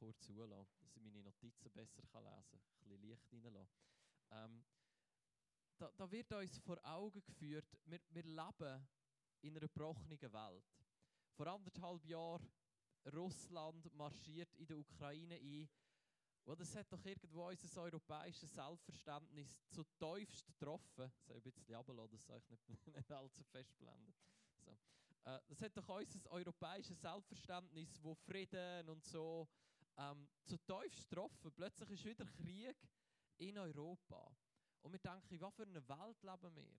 kurz zulassen, dass ich meine Notizen besser lesen kann, ein bisschen Licht reinlassen. Ähm, da, da wird uns vor Augen geführt, wir, wir leben in einer gebrochenen Welt. Vor anderthalb Jahren Russland marschiert in der Ukraine ein. Und das hat doch irgendwo unser europäisches Selbstverständnis zu tiefst getroffen. Ich soll ein bisschen runterlassen, dass es euch nicht, nicht allzu fest blendet. So. Äh, das hat doch unser europäisches Selbstverständnis, wo Frieden und so ähm, zu getroffen. Plötzlich ist wieder Krieg in Europa. Und wir denken, was für eine Welt leben wir?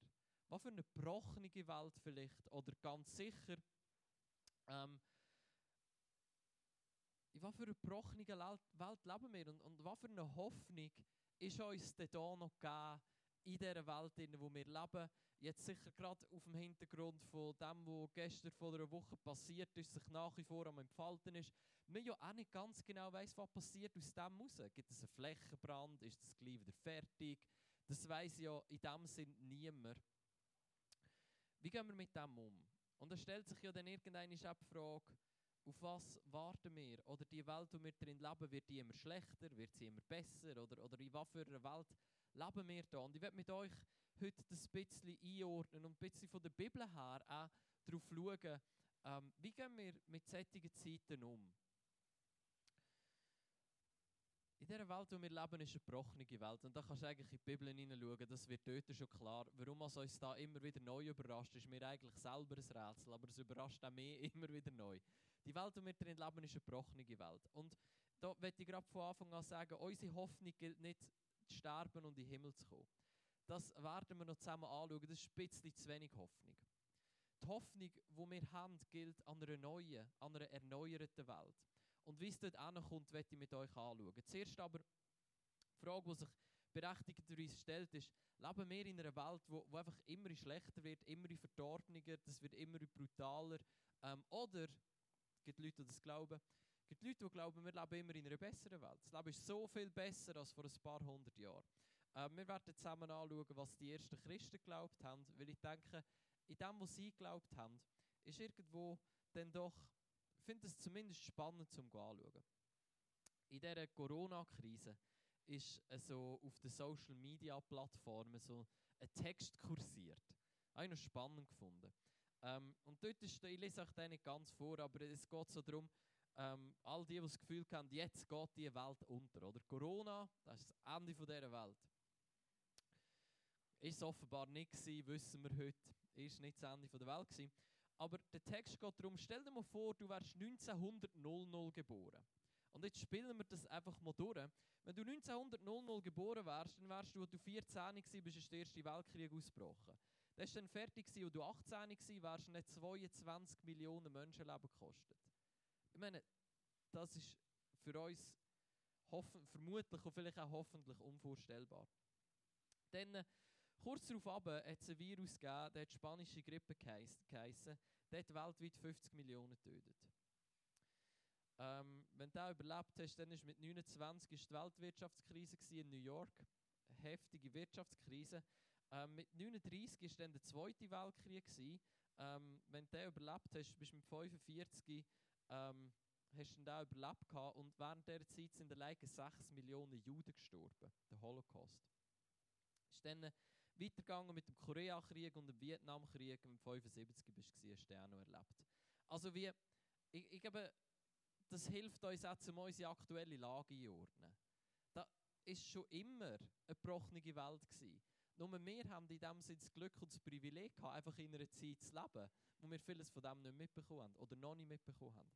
Was für eine gebrochene Welt vielleicht? Oder ganz sicher, ähm, in was für einer gebrochenen Welt leben wir? Und, und was für eine Hoffnung ist uns denn da noch gegeben in dieser Welt, in der wir leben? Jetzt sicher gerade auf dem Hintergrund von dem, was gestern vor einer Woche passiert ist, sich nach wie vor am Entfalten ist. Man ja auch nicht ganz genau weiß, was passiert aus dem raus. Gibt es einen Flächenbrand? Ist das gleich wieder fertig? Das weiß ja in dem Sinn niemand. Wie gehen wir mit dem um? Und da stellt sich ja dann irgendeine Frage, auf was warten wir? Oder die Welt, in der wir drin leben, wird die immer schlechter, wird sie immer besser? Oder, oder in was für einer Welt leben wir da? Und ich werde mit euch heute das ein bisschen einordnen und ein bisschen von der Bibel her auch darauf schauen, ähm, wie gehen wir mit solchen Zeiten um? In dieser Welt, in der wir leben, ist eine gebrochene Welt. Und da kannst du eigentlich in die Bibel hineinschauen, das wird dort schon klar. Warum es uns da immer wieder neu überrascht, ist mir eigentlich selber ein Rätsel, aber es überrascht auch mich immer wieder neu. Die Welt, in der wir drin leben, ist eine gebrochene Welt. Und da möchte ich gerade von Anfang an sagen, unsere Hoffnung gilt nicht, zu sterben und in den Himmel zu kommen. Das werden wir noch zusammen anschauen, das ist ein bisschen zu wenig Hoffnung. Die Hoffnung, die wir haben, gilt an einer neuen, an einer erneuerten Welt. Und wie es dort ankommt, werde ich mit euch anschauen. Zuerst aber die Frage, die sich berechtigterweise stellt, ist, leben wir in einer Welt, wo, wo einfach immer schlechter wird, immer verdorbener, das wird immer brutaler? Ähm, oder, es gibt Leute, die das glauben, es gibt Leute, die glauben, wir leben immer in einer besseren Welt. Das Leben ist so viel besser als vor ein paar hundert Jahren. Ähm, wir werden zusammen anschauen, was die ersten Christen geglaubt haben, weil ich denke, in dem, was sie geglaubt haben, ist irgendwo dann doch finde es zumindest spannend zum anschauen. In dieser Corona-Krise ist so auf den Social Media Plattformen so ein Text kursiert. Habe ich noch spannend gefunden. Ähm, und dort ist, ich lese euch den nicht ganz vor, aber es geht so darum, ähm, all die, die das Gefühl haben, jetzt geht die Welt unter. Oder Corona, das ist das Ende dieser Welt. Ist offenbar nicht gewesen, wissen wir heute. Ist nicht das Ende der Welt gewesen. Aber der Text geht darum, stell dir mal vor, du wärst 1900 geboren. Und jetzt spielen wir das einfach mal durch. Wenn du 1900 geboren wärst, dann wärst du, als du 14 warst, ist der Erste Weltkrieg ausgebrochen. Das ist dann fertig, als du 18 warst, wärst du nicht 22 Millionen Menschenleben gekostet. Ich meine, das ist für uns vermutlich und vielleicht auch hoffentlich unvorstellbar. Dann Kurz darauf hat es ein Virus gegeben, der hat spanische Grippe geheissen. Der hat weltweit 50 Millionen getötet. Ähm, wenn du das überlebt hast, dann ist mit 29 ist die Weltwirtschaftskrise in New York. Eine heftige Wirtschaftskrise. Ähm, mit 39 war dann der Zweite Weltkrieg. Ähm, wenn du das überlebt hast, bist du mit 45 ähm, hast du da überlebt gehabt und während dieser Zeit sind allein 6 Millionen Juden gestorben. Der Holocaust. Ist dann weitergegangen mit dem Koreakrieg und dem Vietnamkrieg. Im 75 bist du, hast du auch noch erlebt. Also wie, ich, ich glaube, das hilft uns auch, um unsere aktuelle Lage einordnen. Da ist schon immer eine gebrochene Welt gewesen. Nur wir haben in dem Sinne das Glück und das Privileg gehabt, einfach in einer Zeit zu leben, wo wir vieles von dem nicht mitbekommen haben oder noch nicht mitbekommen haben.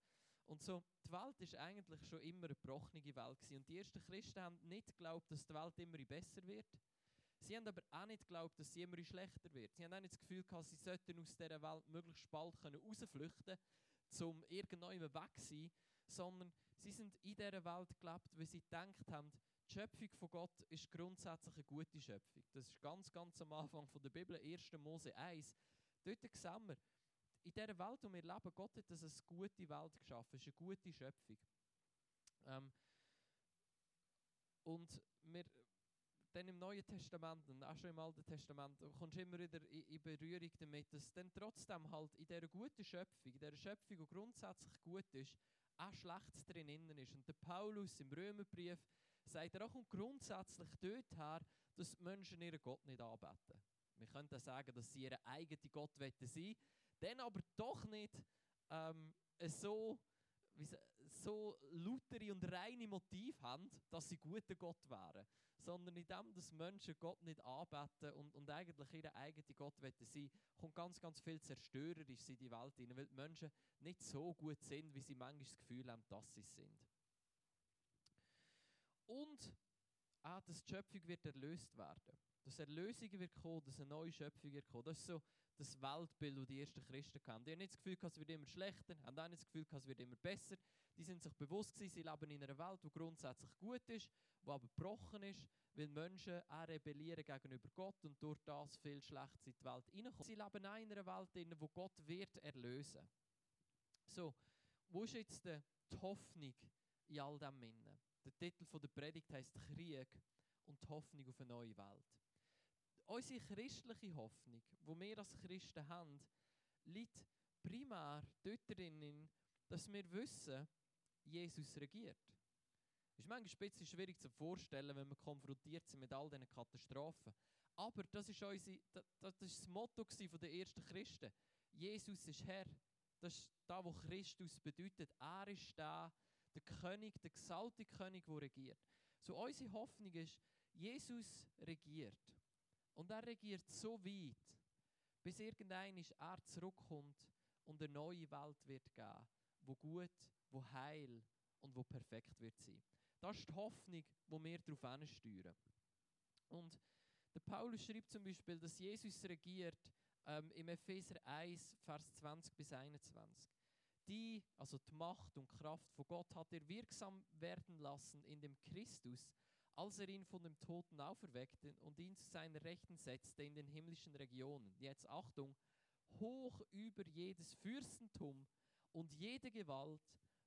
Und so, die Welt ist eigentlich schon immer eine gebrochene Welt gewesen. Und die ersten Christen haben nicht geglaubt, dass die Welt immer besser wird, Sie haben aber auch nicht geglaubt, dass sie immer schlechter wird. Sie haben auch nicht das Gefühl gehabt, sie sollten aus dieser Welt möglichst bald rausflüchten können, um irgendwann weg zu sein, sondern sie sind in dieser Welt gelebt, weil sie gedacht haben, die Schöpfung von Gott ist grundsätzlich eine gute Schöpfung. Das ist ganz, ganz am Anfang von der Bibel, 1. Mose 1. Dort sehen wir, in dieser Welt, in der wir leben, Gott hat das eine gute Welt geschaffen, es ist eine gute Schöpfung. Ähm, und wir, dann im Neuen Testament und auch schon im Alten Testament kommst du immer wieder in, Berührung damit, dass dann trotzdem halt in dieser guten Schöpfung, in dieser Schöpfung, die grundsätzlich gut ist, auch Schlechtes drin ist. Und der Paulus im Römerbrief sagt er auch grundsätzlich dort her, dass die Menschen ihren Gott nicht anbeten. Wir könnten sagen, dass sie ihren eigenen Gott sein wollen, dann aber doch nicht ähm, so, so lautere und reine Motiv haben, dass sie guter Gott wären, sondern in dem, dass Menschen Gott nicht anbeten und, und eigentlich ihren eigenen Gott sein kommt ganz, ganz viel zerstörerisch in die Welt hinein, weil die Menschen nicht so gut sind, wie sie manchmal das Gefühl haben, dass sie sind. Und auch, dass die Schöpfung wird erlöst werden. Dass Erlösung wird kommen, dass eine neue Schöpfung wird kommen. Das ist so das Weltbild, das die ersten Christen hatten. Die haben nicht das Gefühl, es wird immer schlechter, haben auch nicht das Gefühl, es wird immer besser. Die sind sich bewusst gewesen, sie leben in einer Welt, die grundsätzlich gut ist, die aber gebrochen ist, weil Menschen auch rebellieren gegenüber Gott und durch das viel Schlechtes in die Welt hineinkommen. Sie leben auch in einer Welt, in wo Gott wird erlösen. So, wo ist jetzt die Hoffnung in all dem Innen? Der Titel der Predigt heißt Krieg und die Hoffnung auf eine neue Welt. Unsere christliche Hoffnung, wo wir als Christen haben, liegt primär dort drin, dass wir wissen, Jesus regiert. Ist manchmal ein bisschen schwierig zu vorstellen, wenn wir konfrontiert sind mit all diesen Katastrophen. Aber das ist, unsere, das, das, ist das Motto der ersten Christen. Jesus ist Herr. Das ist das, was Christus bedeutet. Er ist der, der König, der gesalbte König, der regiert. So unsere Hoffnung ist, Jesus regiert. Und er regiert so weit, bis irgendein er zurückkommt und eine neue Welt wird geben, wo gut, wo heil und wo perfekt wird sein. Das ist die Hoffnung, wo wir darauf ansteuern. Und der Paulus schreibt zum Beispiel, dass Jesus regiert ähm, im Epheser 1, Vers 20 bis 21 die, also die Macht und Kraft von Gott, hat er wirksam werden lassen in dem Christus, als er ihn von dem Toten auferweckte und ihn zu seiner Rechten setzte in den himmlischen Regionen. Jetzt Achtung, hoch über jedes Fürstentum und jede Gewalt,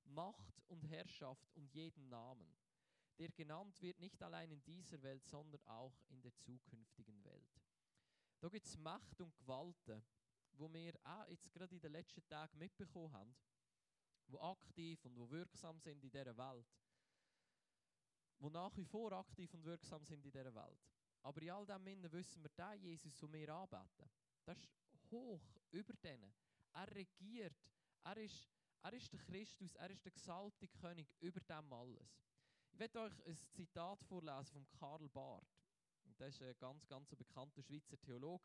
Macht und Herrschaft und jeden Namen, der genannt wird nicht allein in dieser Welt, sondern auch in der zukünftigen Welt. Da gibt es Macht und Gewalten, wo wir auch jetzt gerade in den letzten Tagen mitbekommen haben, wo aktiv und wo wirksam sind in dieser Welt. Wo nach wie vor aktiv und wirksam sind in dieser Welt. Aber in all dem Innen wissen wir, der Jesus, den wir anbeten, das ist hoch über denen. Er regiert, er ist, er ist der Christus, er ist der gesalbte König über dem alles. Ich werde euch ein Zitat vorlesen von Karl Barth. Das ist ein ganz, ganz bekannter Schweizer Theologe.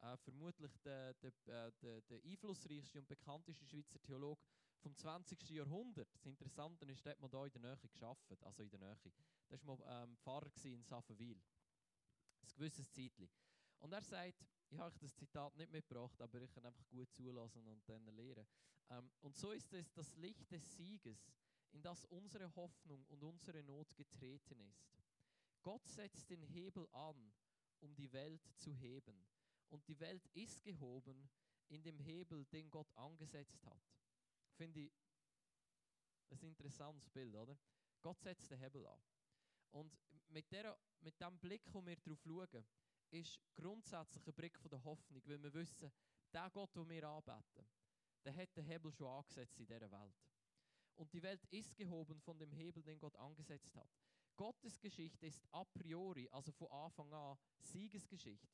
Äh, vermutlich der, der, äh, der, der einflussreichste und bekannteste Schweizer Theologe vom 20. Jahrhundert. Das Interessante ist, dass man da in der Nähe geschafft, also in der Nähe. Da war mal ähm, Pfarrer in Saffenwil. Ein gewisses Zeitchen. Und er sagt, ich habe euch das Zitat nicht mitgebracht, aber ich kann einfach gut zulassen und dann lernen. Ähm, und so ist es das Licht des Sieges, in das unsere Hoffnung und unsere Not getreten ist. Gott setzt den Hebel an, um die Welt zu heben. Und die Welt ist gehoben in dem Hebel, den Gott angesetzt hat finde ich ein interessantes Bild, oder? Gott setzt den Hebel an. Und mit, der, mit dem Blick, wo wir darauf schauen, ist grundsätzlich ein Blick der Hoffnung, weil wir wissen, der Gott, den wir anbeten, der hat den Hebel schon angesetzt in dieser Welt. Und die Welt ist gehoben von dem Hebel, den Gott angesetzt hat. Gottes Geschichte ist a priori, also von Anfang an, Siegesgeschichte.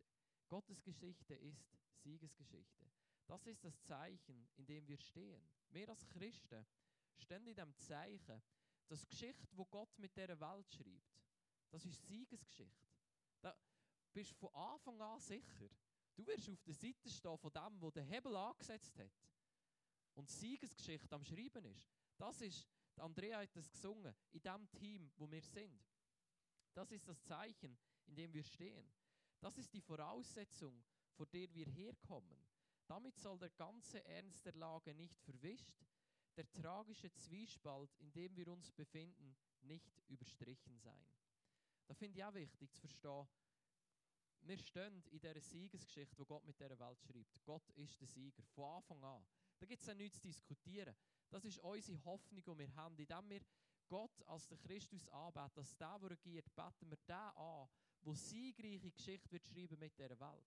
Gottes Geschichte ist Siegesgeschichte. Das ist das Zeichen, in dem wir stehen. Wir als Christen stehen in dem Zeichen, dass Geschichte, wo Gott mit dieser Welt schreibt, das ist Siegesgeschichte. Da bist du von Anfang an sicher. Du wirst auf der Seite stehen von dem, wo der Hebel angesetzt hat und Siegesgeschichte am Schreiben ist. Das ist, Andrea hat das gesungen, in dem Team, wo wir sind. Das ist das Zeichen, in dem wir stehen. Das ist die Voraussetzung, vor der wir herkommen. Damit soll der ganze Ernst der Lage nicht verwischt, der tragische Zwiespalt, in dem wir uns befinden, nicht überstrichen sein. Da finde ich auch wichtig zu verstehen, wir stehen in dieser Siegesgeschichte, wo Gott mit dieser Welt schreibt. Gott ist der Sieger, von Anfang an. Da gibt es ja nichts zu diskutieren. Das ist unsere Hoffnung, die wir haben. Indem wir Gott als der Christus anbeten, dass der, der regiert, beten wir den an, der siegreiche Geschichte wird schreiben mit dieser Welt.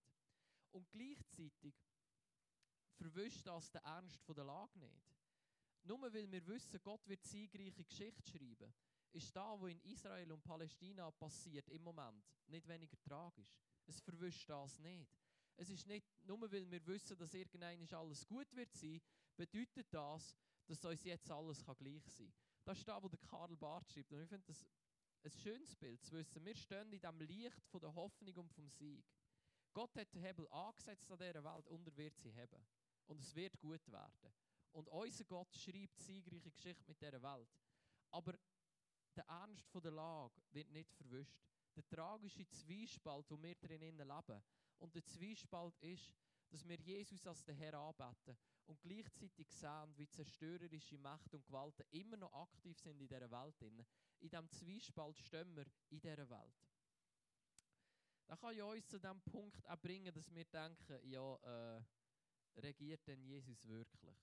Und gleichzeitig verwischt das den Ernst der Lage nicht. Nur weil wir wissen, Gott wird siegreiche Geschichte schreiben, ist da, wo in Israel und Palästina passiert im Moment, nicht weniger tragisch. Es verwischt das nicht. Es ist nicht, nur weil wir wissen, dass irgendein alles gut wird sein, bedeutet das, dass uns jetzt alles gleich sein kann. Das ist da, wo der Karl Barth schreibt. Und ich finde das ein schönes Bild zu wissen. Wir stehen in dem Licht von der Hoffnung und vom Sieg. Gott hat den Hebel angesetzt an dieser Welt und er wird sie haben. Und es wird gut werden. Und unser Gott schreibt siegreiche Geschichte mit dieser Welt. Aber der Ernst der Lage wird nicht verwischt. Der tragische Zwiespalt, wo wir drinnen leben. Und der Zwiespalt ist, dass wir Jesus als den Herr anbeten und gleichzeitig sehen, wie zerstörerische Mächte und Gewalten immer noch aktiv sind in dieser Welt. In diesem Zwiespalt stehen wir in dieser Welt. Das kann ja uns zu dem Punkt auch bringen, dass wir denken, ja, äh, regiert denn Jesus wirklich?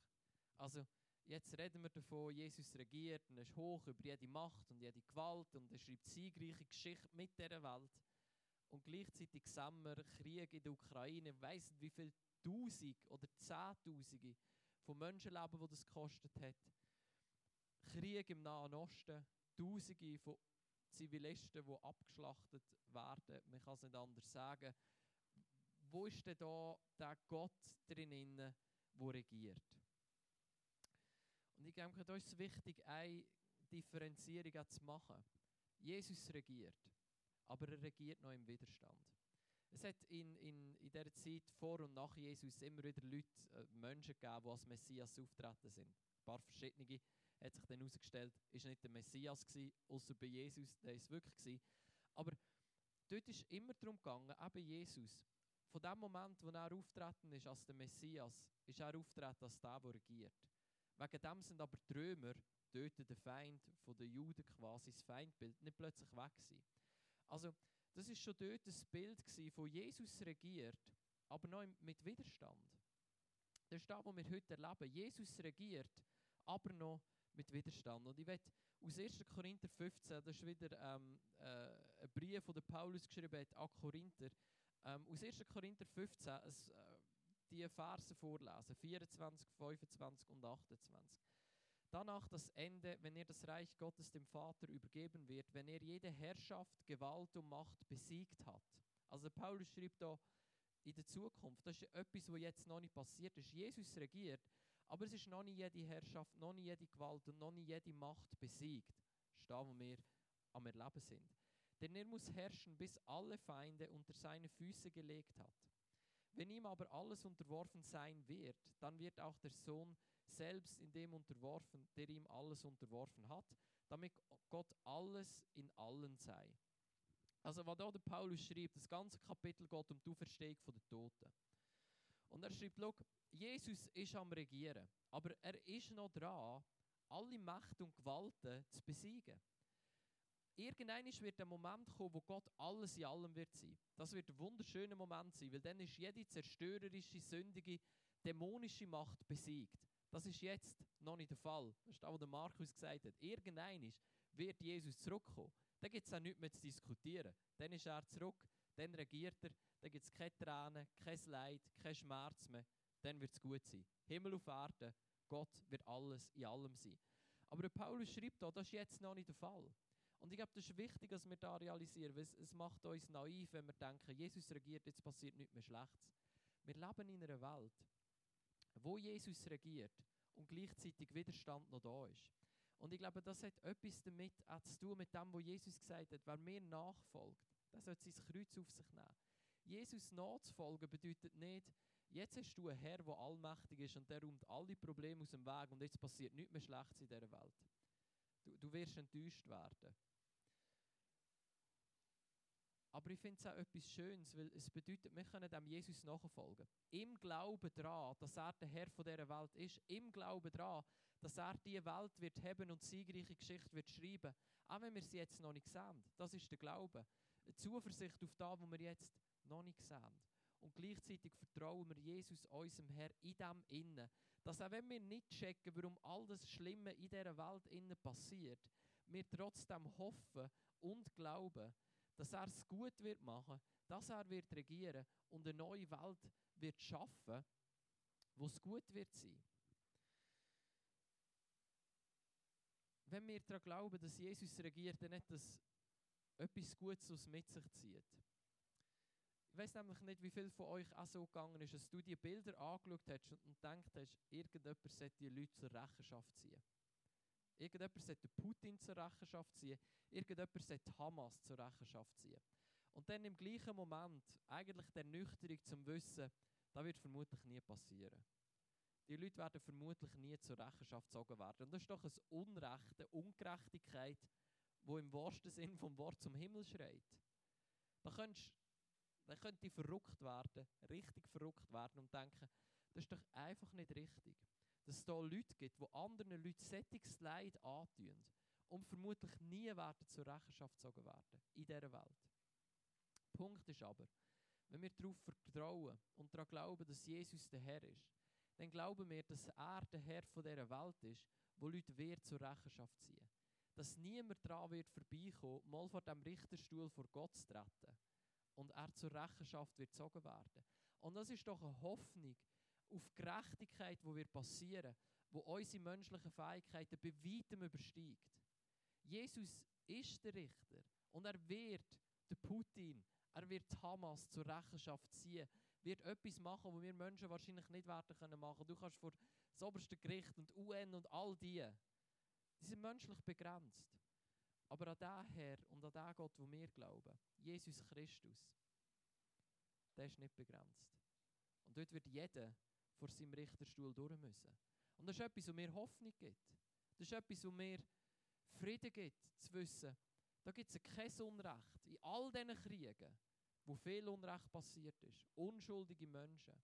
Also, jetzt reden wir davon, Jesus regiert und er ist hoch über jede Macht und jede Gewalt und er schreibt siegreiche Geschichte mit dieser Welt. Und gleichzeitig sehen wir Krieg in der Ukraine, weiss nicht, wie viele Tausende oder Zehntausende von Menschenleben, die das gekostet hat. Krieg im Nahen Osten, Tausende von Zivilisten, die abgeschlachtet werden. Man kann es nicht anders sagen. Wo ist denn da der Gott drinnen, der regiert? Und ich denke, da ist es wichtig, eine Differenzierung zu machen. Jesus regiert, aber er regiert noch im Widerstand. Es hat in, in, in dieser Zeit vor und nach Jesus immer wieder Leute, äh, Menschen gegeben, die als Messias auftreten sind. Ein paar verschiedene hat sich dann herausgestellt, ist nicht der Messias gewesen, außer bei Jesus, der ist wirklich gewesen. Aber dort ist immer darum gegangen, eben Jesus, von dem Moment, wo er auftreten ist als der Messias, ist er auftreten als der, der regiert. Wegen dem sind aber die dort der Feind von den Juden quasi, das Feindbild, nicht plötzlich weg gewesen. Also, das ist schon dort das Bild von Jesus regiert, aber noch mit Widerstand. Das ist das, was wir heute erleben. Jesus regiert, aber noch mit Widerstand. Und ich werde aus 1. Korinther 15, das ist wieder ähm, äh, ein Brief, den Paulus geschrieben hat an Korinther. Ähm, aus 1. Korinther 15 es, äh, die Verse vorlesen, 24, 25 und 28. Danach das Ende, wenn er das Reich Gottes dem Vater übergeben wird, wenn er jede Herrschaft, Gewalt und Macht besiegt hat. Also Paulus schreibt da in der Zukunft, das ist etwas, was jetzt noch nicht passiert ist. Jesus regiert, aber es ist noch nicht jede Herrschaft, noch nicht jede Gewalt und noch nicht jede Macht besiegt. Das ist da, wo wir am Erleben sind. Denn er muss herrschen, bis alle Feinde unter seine Füße gelegt hat. Wenn ihm aber alles unterworfen sein wird, dann wird auch der Sohn selbst in dem unterworfen, der ihm alles unterworfen hat, damit Gott alles in allen sei. Also was da der Paulus schreibt, das ganze Kapitel geht um die Auferstehung der Toten. Und er schreibt, schau, Jesus ist am Regieren, aber er ist noch dran, alle Macht und Gewalten zu besiegen. Irgendwann wird der Moment kommen, wo Gott alles in allem wird sein. Das wird ein wunderschöner Moment sein, weil dann ist jede zerstörerische, sündige, dämonische Macht besiegt. Das ist jetzt noch nicht der Fall. Das ist das, was Markus gesagt hat. Irgendwann wird Jesus zurückkommen. Dann gibt es auch nichts mehr zu diskutieren. Dann ist er zurück, dann regiert er, dann gibt es keine Tränen, kein Leid, kein Schmerz mehr. Dann wird es gut sein. Himmel auf Erde, Gott wird alles in allem sein. Aber der Paulus schreibt da, das ist jetzt noch nicht der Fall. Und ich glaube, das ist wichtig, dass wir da realisieren, weil es, es macht uns naiv, wenn wir denken, Jesus regiert, jetzt passiert nichts mehr Schlechtes. Wir leben in einer Welt, wo Jesus regiert und gleichzeitig Widerstand noch da ist. Und ich glaube, das hat etwas damit auch zu tun mit dem, was Jesus gesagt hat. Wer mir nachfolgt, der sollte sein Kreuz auf sich nehmen. Jesus nachzufolgen bedeutet nicht, jetzt hast du einen Herr, der allmächtig ist und der räumt alle Probleme aus dem Weg und jetzt passiert nichts mehr Schlechtes in dieser Welt. Du, du wirst enttäuscht werden. Aber ich finde es auch etwas Schönes, weil es bedeutet, wir können dem Jesus nachfolgen. Im Glauben daran, dass er der Herr dieser Welt ist. Im Glauben daran, dass er diese Welt wird haben und siegreiche Geschichte wird schreiben. Auch wenn wir sie jetzt noch nicht sehen. Das ist der Glaube. Eine Zuversicht auf das, was wir jetzt noch nicht sehen. Und gleichzeitig vertrauen wir Jesus, unserem Herr, in dem Innen. Dass auch wenn wir nicht checken, warum all das Schlimme in dieser Welt innen passiert, wir trotzdem hoffen und glauben, dass er es gut wird machen, dass er wird regieren und eine neue Welt wird schaffen, wo es gut wird sein. wenn wir daran glauben, dass Jesus regiert, dann nicht, dass etwas Gutes aus mit sich zieht. Ich weiß nämlich nicht, wie viel von euch auch so gegangen ist, dass du die Bilder angeschaut hast und gedacht hast, irgendjemand sollte die Leute zur Rechenschaft ziehen. Irgendjemand sollte Putin zur Rechenschaft ziehen. Irgendjemand sollte Hamas zur Rechenschaft ziehen. Und dann im gleichen Moment eigentlich der Nüchterung zum Wissen, das wird vermutlich nie passieren. Die Leute werden vermutlich nie zur Rechenschaft gezogen werden. Und das ist doch ein Unrecht, eine Ungerechtigkeit, wo im wahrsten Sinn vom Wort zum Himmel schreit. Da könntest dann könnte ich verrückt werden, richtig verrückt werden und denken, das ist doch einfach nicht richtig. Dass es da Leute gibt, die anderen Leuten sättiges Leid antun und vermutlich nie werden zur Rechenschaft gezogen werden in dieser Welt. Punkt ist aber, wenn wir darauf vertrauen und daran glauben, dass Jesus der Herr ist, dann glauben wir, dass er der Herr von dieser Welt ist, wo Leute wird zur Rechenschaft ziehen. Dass niemand daran wird vorbeikommen, mal vor dem Richterstuhl vor Gott zu treten und er zur Rechenschaft wird gezogen werden. Und das ist doch eine Hoffnung auf Gerechtigkeit, wo wir passieren, wo unsere menschlichen Fähigkeiten bei weitem übersteigt. Jesus ist der Richter und er wird den Putin, er wird Hamas zur Rechenschaft ziehen, wird etwas machen, was wir Menschen wahrscheinlich nicht werden können machen. Du kannst vor das oberste Gericht und UN und all die, die sind menschlich begrenzt. Aber an den Herr und an den Gott, wo wir glauben, Jesus Christus, der ist nicht begrenzt. Und dort wird jeder vor seinem Richterstuhl durch müssen. Und das ist etwas, was mir Hoffnung gibt. Das ist etwas, was mir Frieden gibt, zu wissen, da gibt es kein Unrecht. In all diesen Kriegen, wo viel Unrecht passiert ist, unschuldige Menschen,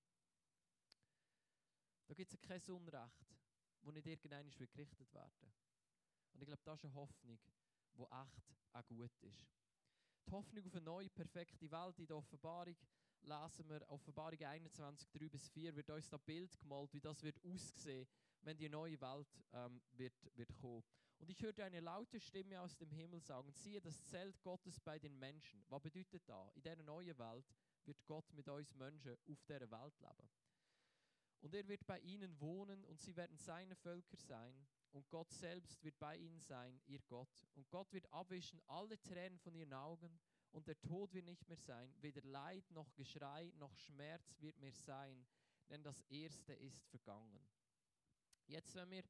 da gibt es kein Unrecht, wo nicht irgendwann gerichtet werden Und ich glaube, das ist eine Hoffnung, wo echt auch gut ist. Die Hoffnung auf eine neue, perfekte Welt in der Offenbarung lesen wir, Offenbarung 21, 3 bis 4, wird uns das Bild gemalt, wie das wird aussehen, wenn die neue Welt ähm, wird, wird kommen. Und ich hörte eine laute Stimme aus dem Himmel sagen, siehe das Zelt Gottes bei den Menschen. Was bedeutet das? In dieser neuen Welt wird Gott mit uns Menschen auf dieser Welt leben. Und er wird bei ihnen wohnen und sie werden seine Völker sein und Gott selbst wird bei ihnen sein, ihr Gott. Und Gott wird abwischen alle Tränen von ihren Augen und der Tod wird nicht mehr sein. Weder Leid noch Geschrei noch Schmerz wird mehr sein, denn das Erste ist vergangen. Jetzt, wenn wir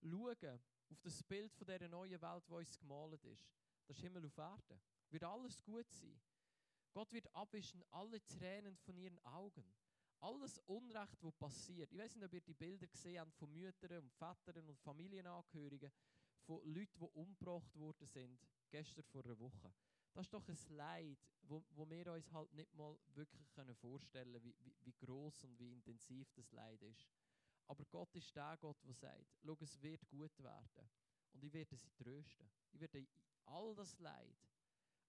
schauen auf das Bild von dieser neuen Welt, wo uns gemalt ist, das Himmel auf Erde, wird alles gut sein. Gott wird abwischen alle Tränen von ihren Augen alles Unrecht, das passiert. Ich weiß nicht, ob ihr die Bilder gesehen habt von Müttern und Vätern und Familienangehörigen, von Leuten, die umgebracht worden sind, gestern vor einer Woche. Das ist doch ein Leid, wo, wo wir uns halt nicht mal wirklich vorstellen können, wie, wie, wie groß und wie intensiv das Leid ist. Aber Gott ist der Gott, der sagt, schau, es wird gut werden. Und ich werde sie trösten. Ich werde all das Leid,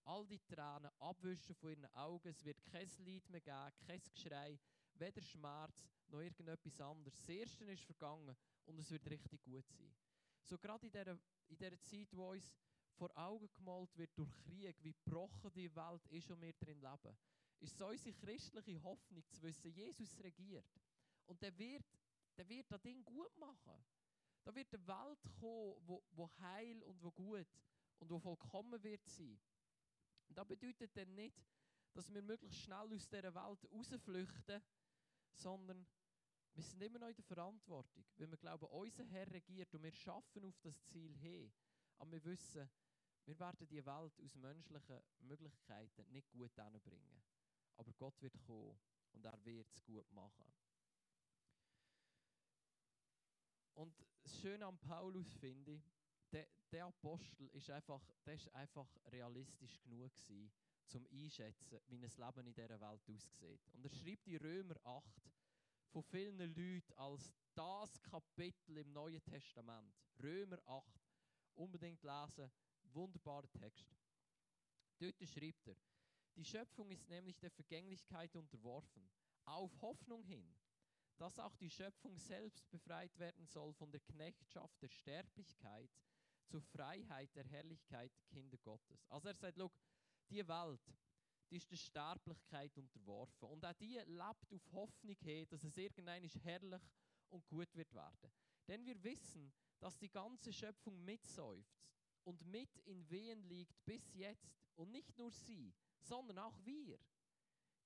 all die Tränen abwischen von ihren Augen. Es wird kein Leid mehr geben, kein Geschrei, weder Schmerz noch irgendetwas anderes. Das Erste ist vergangen und es wird richtig gut sein. So gerade in dieser, in dieser Zeit, wo uns vor Augen gemalt wird durch Krieg, wie gebrochen die Welt ist und wir drin leben, ist so unsere christliche Hoffnung zu wissen, Jesus regiert. Und der wird, der wird das Ding gut machen. Da wird eine Welt kommen, wo, wo heil und wo gut und wo vollkommen wird sein. Und das bedeutet dann nicht, dass wir möglichst schnell aus dieser Welt rausflüchten, sondern wir sind immer noch in der Verantwortung, weil wir glauben, unser Herr regiert und wir schaffen auf das Ziel hin. Aber wir wissen, wir werden die Welt aus menschlichen Möglichkeiten nicht gut hinbringen. Aber Gott wird kommen und er wird es gut machen. Und das Schöne an Paulus finde ich, der, der Apostel ist einfach, der ist einfach realistisch genug gewesen, zum einschätzen, wie ein Leben in dieser Welt aussieht. Und er schreibt in Römer 8 von vielen Leuten als das Kapitel im Neuen Testament. Römer 8. Unbedingt lesen. Wunderbarer Text. Dort schreibt er, die Schöpfung ist nämlich der Vergänglichkeit unterworfen, auf Hoffnung hin, dass auch die Schöpfung selbst befreit werden soll von der Knechtschaft der Sterblichkeit zur Freiheit der Herrlichkeit Kinder Gottes. Also er sagt, look, die Welt, die ist der Sterblichkeit unterworfen. Und auch die lebt auf Hoffnung hin, dass es irgendwann herrlich und gut wird werden. Denn wir wissen, dass die ganze Schöpfung mitseufzt und mit in Wehen liegt bis jetzt. Und nicht nur sie, sondern auch wir.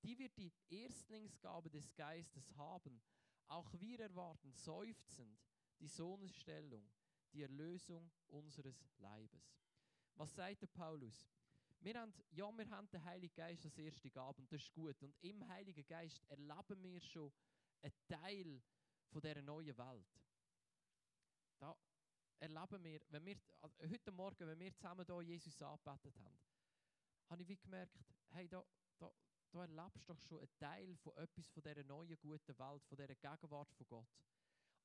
Die wird die Erstlingsgabe des Geistes haben. Auch wir erwarten seufzend die Sohnesstellung, die Erlösung unseres Leibes. Was sagt der Paulus? Wir haben, ja, wir haben den Heiligen Geist als erste Gabe und das ist gut. Und im Heiligen Geist erleben wir schon einen Teil von dieser neuen Welt. Da erleben wir, wenn wir also heute Morgen, wenn wir zusammen hier Jesus angebetet haben, habe ich wie gemerkt, hey, da, da, da erlebst du doch schon einen Teil von etwas von dieser neuen guten Welt, von dieser Gegenwart von Gott.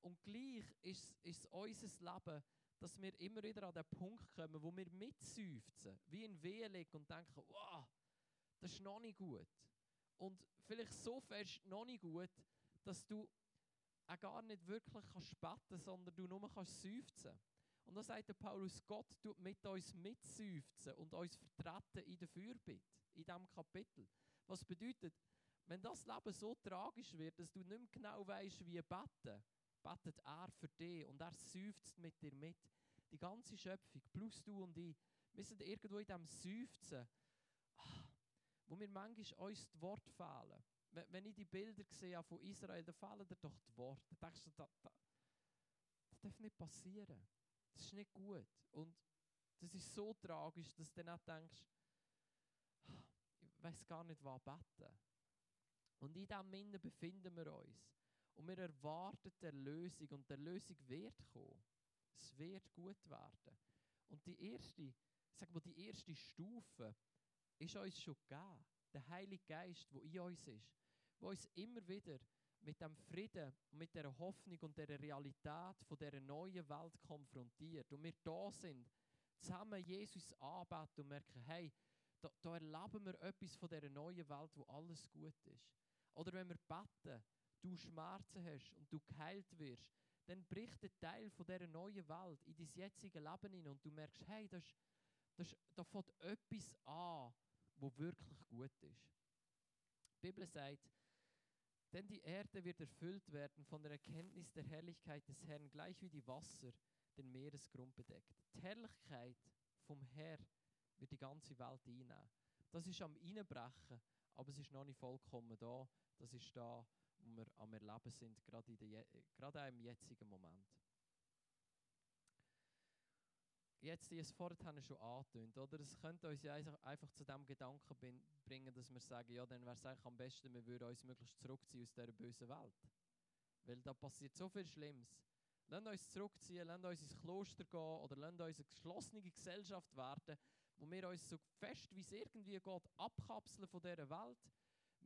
Und gleich ist, ist unser Leben, dass wir immer wieder an den Punkt kommen, wo wir mitseufzen, wie in Wehen liegen und denken, wow, das ist noch nicht gut. Und vielleicht so fest noch nicht gut, dass du auch gar nicht wirklich kannst beten, sondern du nur kannst seufzen. Und da sagt der Paulus, Gott tut mit uns mitseufzen und uns vertreten in der Fürbitte, in diesem Kapitel. Was bedeutet, wenn das Leben so tragisch wird, dass du nicht mehr genau weißt, wie beten, betet er für dich und er seufzt mit dir mit. Die ganze Schöpfung, plus du und ich, wir sind irgendwo in diesem Seufzen, ah, wo wir manchmal uns die Worte fehlen. Wenn ich die Bilder sehe von Israel, dann fehlen dir doch die Worte. Dann denkst du, das, das, das darf nicht passieren. Das ist nicht gut. Und das ist so tragisch, dass du dann auch denkst, ah, ich weiß gar nicht, was beten. Und in diesem Minden befinden wir uns. Und wir erwarten die Erlösung und die Erlösung wird kommen. Es wird gut werden. Und die erste, sag mal, die erste Stufe ist uns schon gegeben. Der Heilige Geist, der in uns ist, der uns immer wieder mit dem Frieden mit der Hoffnung und der Realität von der neuen Welt konfrontiert. Und wir da sind, zusammen Jesus anbeten und merken, hey, da, da erleben wir etwas von der neuen Welt, wo alles gut ist. Oder wenn wir beten, du Schmerzen hast und du geheilt wirst, dann bricht ein Teil von dieser neuen Welt in dein jetzige Leben hin und du merkst, hey, das, das, da fängt etwas an, wo wirklich gut ist. Die Bibel sagt, denn die Erde wird erfüllt werden von der Erkenntnis der Herrlichkeit des Herrn, gleich wie die Wasser den Meeresgrund bedeckt. Die Herrlichkeit vom Herr wird die ganze Welt einnehmen. Das ist am Einbrechen, aber es ist noch nicht vollkommen da. Das ist da, wir am Erleben sind, gerade, in der, gerade auch im jetzigen Moment. Jetzt, die es vorhin schon angetönt, oder? Es könnte uns ja einfach zu dem Gedanken bringen, dass wir sagen, ja, dann wäre es eigentlich am besten, wir würden uns möglichst zurückziehen aus dieser bösen Welt. Weil da passiert so viel Schlimmes. Lasst uns zurückziehen, lasst uns ins Kloster gehen oder lasst uns eine geschlossene Gesellschaft werden, wo wir uns so fest wie es irgendwie geht abkapseln von dieser Welt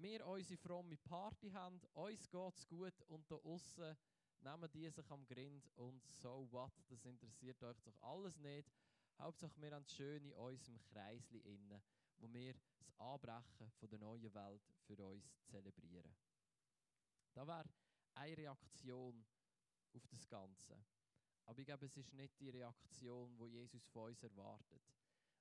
wir unsere fromme Party haben, uns geht es gut und da außen nehmen die sich am Grind und so what, das interessiert euch doch alles nicht. Hauptsache wir haben es schön in unserem Kreisli innen, wo wir das Anbrechen von der neuen Welt für uns zelebrieren. Da wäre eine Reaktion auf das Ganze. Aber ich glaube, es ist nicht die Reaktion, wo Jesus von uns erwartet.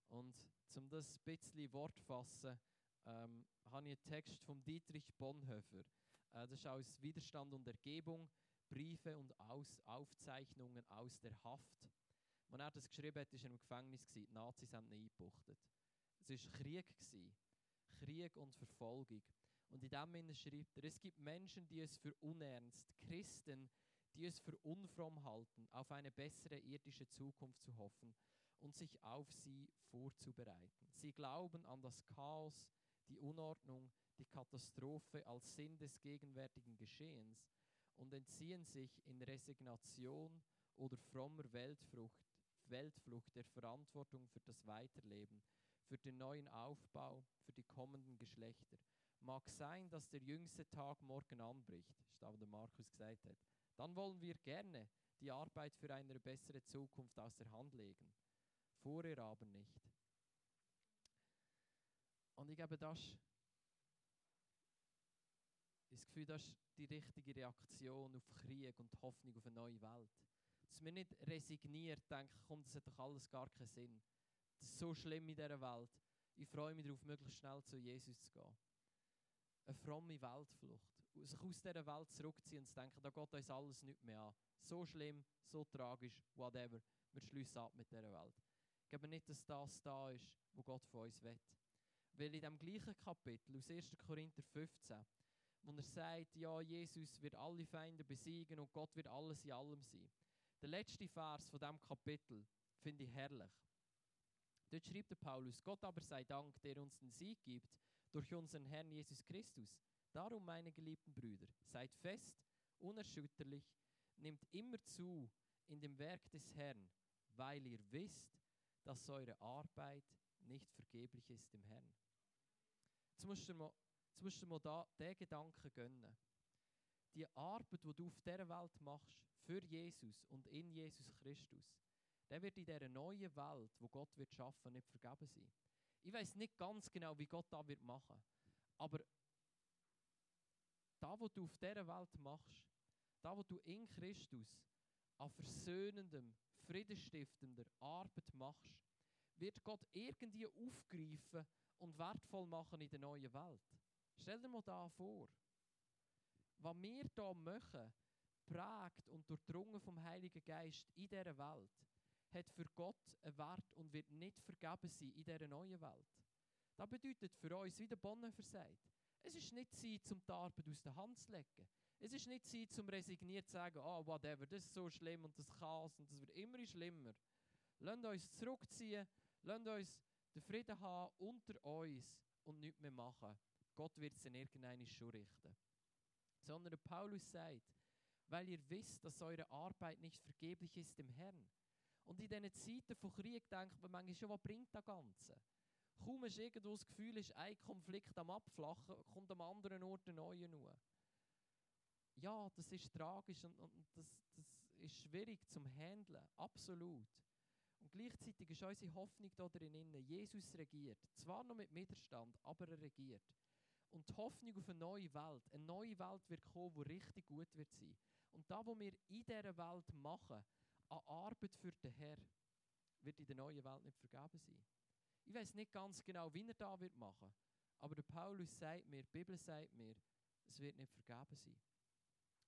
Und um das ein bisschen Wort zu fassen, ähm, habe ich einen Text von Dietrich Bonhoeffer. Äh, das ist aus Widerstand und Ergebung, Briefe und aus Aufzeichnungen aus der Haft. Als er das geschrieben hat, war er im Gefängnis. Die Nazis haben ihn eingebuchtet. Es war Krieg. Krieg und Verfolgung. Und in dem Sinne schreibt er, es gibt Menschen, die es für unernst, Christen, die es für unfromm halten, auf eine bessere irdische Zukunft zu hoffen und sich auf sie vorzubereiten. Sie glauben an das Chaos, die Unordnung, die Katastrophe als Sinn des gegenwärtigen Geschehens und entziehen sich in Resignation oder frommer Weltfrucht, Weltflucht der Verantwortung für das Weiterleben, für den neuen Aufbau, für die kommenden Geschlechter. Mag sein, dass der jüngste Tag morgen anbricht, statt der Markus gesagt hat. Dann wollen wir gerne die Arbeit für eine bessere Zukunft aus der Hand legen. Vorher aber nicht. Und ich glaube, das ist das Gefühl, das ist die richtige Reaktion auf Krieg und Hoffnung auf eine neue Welt. Dass wir nicht resigniert denken, komm, das hat doch alles gar keinen Sinn. Das ist so schlimm in dieser Welt. Ich freue mich darauf, möglichst schnell zu Jesus zu gehen. Eine fromme Weltflucht. sich aus dieser Welt zurückziehen und zu denken, da geht uns alles nicht mehr an. So schlimm, so tragisch, whatever. Wir schließen ab mit dieser Welt. Ich glaube nicht, dass das da ist, wo Gott von uns will. Weil in dem gleichen Kapitel aus 1. Korinther 15, wo er sagt, ja, Jesus wird alle Feinde besiegen und Gott wird alles in allem sein. Der letzte Vers von diesem Kapitel finde ich herrlich. Dort schreibt der Paulus, Gott aber sei Dank, der uns den Sieg gibt durch unseren Herrn Jesus Christus. Darum, meine geliebten Brüder, seid fest, unerschütterlich, nehmt immer zu in dem Werk des Herrn, weil ihr wisst, dass eure Arbeit nicht vergeblich ist im Herrn. Jetzt musst du mal, jetzt musst den Gedanken gönnen. Die Arbeit, die du auf dieser Welt machst, für Jesus und in Jesus Christus, der wird in dieser neuen Welt, wo Gott wird schaffen, nicht vergeben sein. Ich weiß nicht ganz genau, wie Gott da wird machen, aber da, was du auf dieser Welt machst, da, wo du in Christus an versöhnendem, friedenstiftender Arbeit machst, wird Gott irgendwie aufgreifen und wertvoll machen in der neuen Welt. Stell dir mal da vor, was wir hier machen, prägt und durchdrungen vom Heiligen Geist in dieser Welt, hat für Gott einen Wert und wird nicht vergeben sein in dieser neuen Welt. Das bedeutet für uns, wie der Bonhoeffer sagt, es ist nicht Zeit, um die Arbeit aus der Hand zu legen. Es ist nicht Zeit, um resigniert zu sagen, oh, whatever, das ist so schlimm und das Chaos und das wird immer schlimmer. Lasst uns zurückziehen, lasst uns den Frieden haben unter uns und nichts mehr machen. Gott wird es in irgendeiner schon richten. Sondern Paulus sagt, weil ihr wisst, dass eure Arbeit nicht vergeblich ist im Herrn. Und in diesen Zeiten von Krieg denkt man manchmal schon, was bringt das Ganze? Kaum du irgendwo das Gefühl, ist ein Konflikt am Abflachen, kommt am anderen Ort ein neuer nur. Ja, das ist tragisch und, und das, das ist schwierig zum Handeln, absolut. Und gleichzeitig ist unsere Hoffnung da drinnen, Jesus regiert. Zwar noch mit Widerstand, aber er regiert. Und die Hoffnung auf eine neue Welt, eine neue Welt wird kommen, die richtig gut wird sein. Und da, was wir in dieser Welt machen, an Arbeit für den Herrn, wird in der neuen Welt nicht vergeben sein. Ich weiß nicht ganz genau, wie er da wird machen, aber der Paulus sagt mir, die Bibel sagt mir, es wird nicht vergeben sein.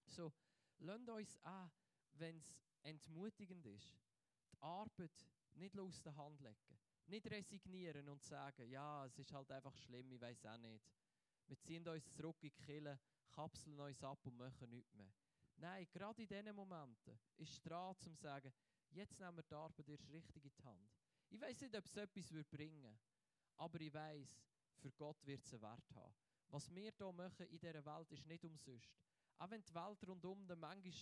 So, lasst uns an, wenn es entmutigend ist, Arbeit nicht aus der Hand legen. Nicht resignieren und sagen, ja, es ist halt einfach schlimm, ich weiß auch nicht. Wir ziehen uns zurück in die Kille, kapseln uns ab und machen nichts mehr. Nein, gerade in diesen Momenten ist es dran, zu sagen, jetzt nehmen wir die Arbeit erst richtig in die Hand. Ich weiß nicht, ob es etwas bringen würde, aber ich weiß, für Gott wird es einen Wert haben. Was wir hier machen in dieser Welt ist nicht umsonst. Auch wenn die Welt rundum dann manchmal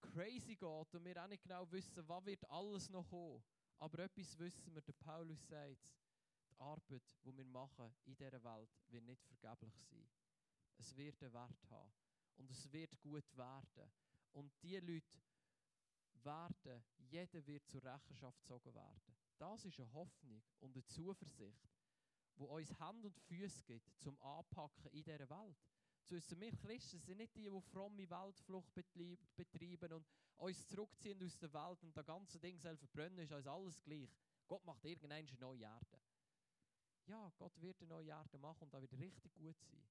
crazy geht und wir auch nicht genau wissen, was wird alles noch kommen. Aber etwas wissen wir, der Paulus sagt, die Arbeit, die wir machen in dieser Welt, wird nicht vergeblich sein. Es wird einen Wert haben. Und es wird gut werden. Und die Leute, werden, jeder wird zur Rechenschaft gezogen werden. Das ist eine Hoffnung und eine Zuversicht, wo uns Hand und Füße gibt zum Anpacken in dieser Welt. Zu wissen, wir Christen sind nicht die, die fromme Weltflucht betreiben und uns zurückziehen aus der Welt und das ganze Ding selber verbrennen, ist uns alles gleich. Gott macht irgendeine neue Erde. Ja, Gott wird eine neue Erde machen und da wird richtig gut sein.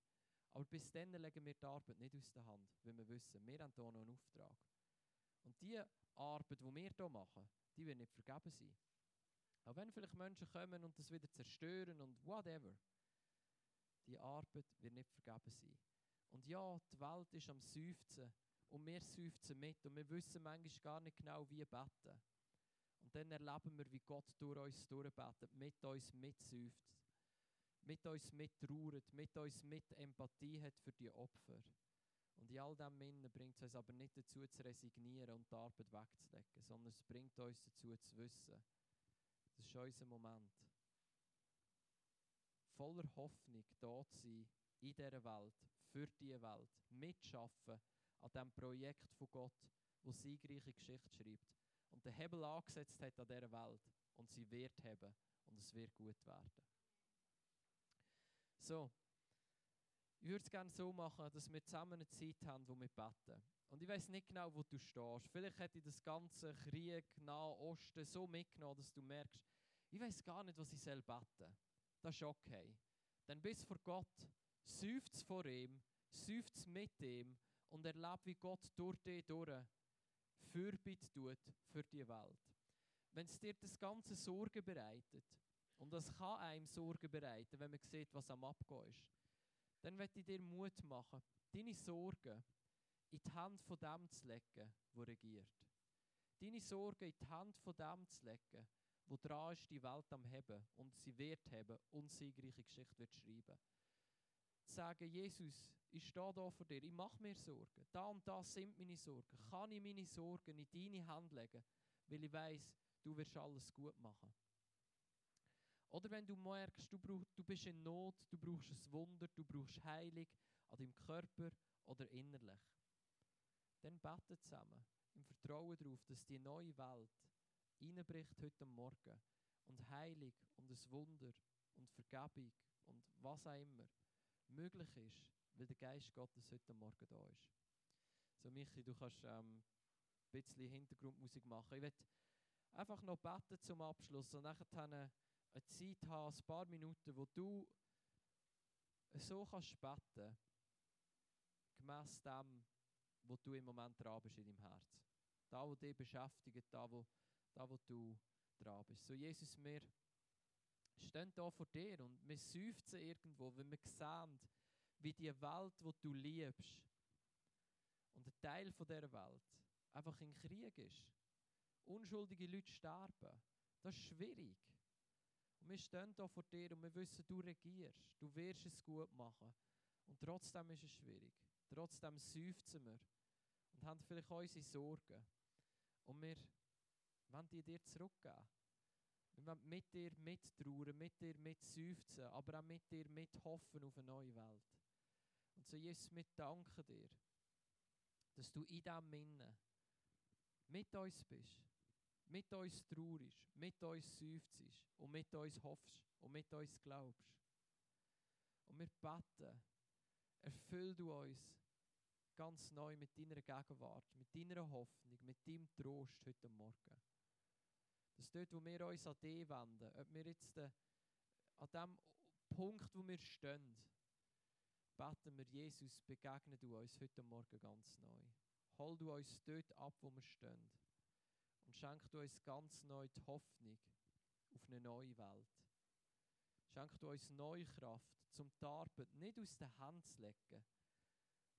Aber bis dann legen wir die Arbeit nicht aus der Hand, weil wir wissen, wir haben hier noch einen Auftrag. Und die Arbeit, die wir hier machen, die wird nicht vergeben sein. Auch wenn vielleicht Menschen kommen und das wieder zerstören und whatever, die Arbeit wird nicht vergeben sein. Und ja, die Welt ist am Seufzen und wir seufzen mit und wir wissen manchmal gar nicht genau, wie beten. Und dann erleben wir, wie Gott durch uns durchbetet, mit uns mitseufzt, mit uns mittrauert, mit uns mit Empathie hat für die Opfer. Und in all dem Innen bringt es uns aber nicht dazu zu resignieren und die Arbeit wegzulegen, sondern es bringt uns dazu zu wissen, das ist unser Moment. Voller Hoffnung da zu sein, in dieser Welt, für diese Welt, mitschaffen an diesem Projekt von Gott, wo siegreiche Geschichte schreibt und den Hebel angesetzt hat an dieser Welt und sie wird haben und es wird gut werden. So, ich würde es gerne so machen, dass wir zusammen eine Zeit haben, wo wir beten. Und ich weiß nicht genau, wo du stehst. Vielleicht hätte ich das ganze Krieg, Nahe Osten so mitgenommen, dass du merkst, ich weiß gar nicht, was ich soll beten. Das ist okay. Dann bist vor Gott, seufzt vor ihm, seufzt mit ihm und erlebt, wie Gott durch dich durch Fürbitte tut für die Welt. Wenn es dir das ganze Sorgen bereitet, und das kann einem Sorgen bereiten, wenn man sieht, was am Abgehen ist, dann möchte ich dir Mut machen, deine Sorgen in die Hand von dem zu legen, der regiert. Deine Sorgen in die Hand von dem zu legen, wo dran ist, die Welt am Heben und sie wird haben und siegreiche Geschichte wird schreiben. Sagen, Jesus, ich stehe da vor dir, ich mache mir Sorgen. Da und da sind meine Sorgen. Kann ich meine Sorgen in deine Hand legen, weil ich weiß, du wirst alles gut machen. Oder wenn du merkst, du, brauch, du bist in Not, du brauchst ein Wunder, du brauchst Heilung an deinem Körper oder innerlich, dann bete zusammen im Vertrauen darauf, dass die neue Welt reinbricht heute Morgen und Heilung und ein Wunder und Vergebung und was auch immer möglich ist, weil der Geist Gottes heute Morgen da ist. So, Michi, du kannst ähm, ein bisschen Hintergrundmusik machen. Ich werde einfach noch beten zum Abschluss und nachher eine, eine Zeit haben, ein paar Minuten, wo du so kannst beten, gemäss dem, wo du im Moment dran bist in deinem Herz. Da, wo dich beschäftigt, da, wo, da, wo du dran bist. So, Jesus, wir stehen da vor dir und wir seufzen irgendwo, wenn wir sehen, wie die Welt, die du liebst, und ein Teil dieser Welt einfach in Krieg ist. Unschuldige Leute sterben. Das ist schwierig. Und wir stehen da vor dir und wir wissen, du regierst. Du wirst es gut machen. Und trotzdem ist es schwierig. Trotzdem seufzen wir und haben vielleicht unsere Sorgen. Und wir wollen die dir zurückgeben. Wir wollen mit dir mittrauern, mit dir mitseufzen, aber auch mit dir mithoffen auf eine neue Welt. Und so, Jesus, wir danken dir, dass du in diesem Innen mit uns bist, mit uns traurigst, mit uns seufzest und mit uns hoffst und mit uns glaubst. Und wir beten, erfüll du uns ganz neu mit deiner Gegenwart, mit deiner Hoffnung, mit deinem Trost heute Morgen. Dass dort, wo wir uns an dich wenden, ob wir jetzt an dem Punkt, wo wir stehen, beten wir, Jesus, begegne du uns heute Morgen ganz neu. Hol du uns dort ab, wo wir stehen. Und schenk du uns ganz neu die Hoffnung auf eine neue Welt. Schenk du uns neue Kraft, zum die Arbeit nicht aus den Händen zu legen,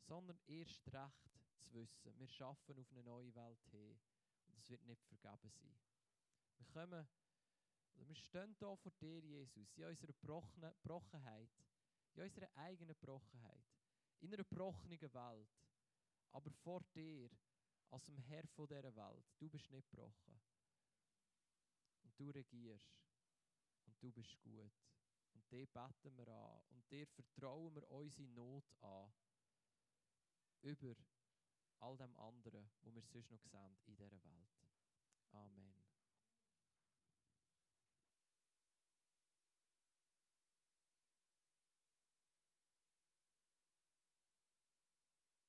sondern erst recht zu wissen, wir schaffen auf eine neue Welt hin und es wird nicht vergeben sein. Wir kommen, wir stehen hier vor dir, Jesus, in unserer Brochenheit, in unserer eigenen Brochenheit, in einer gebrochenen Welt, aber vor dir, als dem Herr von dieser Welt. Du bist nicht gebrochen. Und du regierst. Und du bist gut. Und dir beten wir an. Und dir vertrauen wir unsere Not an. Über all dem anderen, wo wir sonst noch sehen in dieser Welt.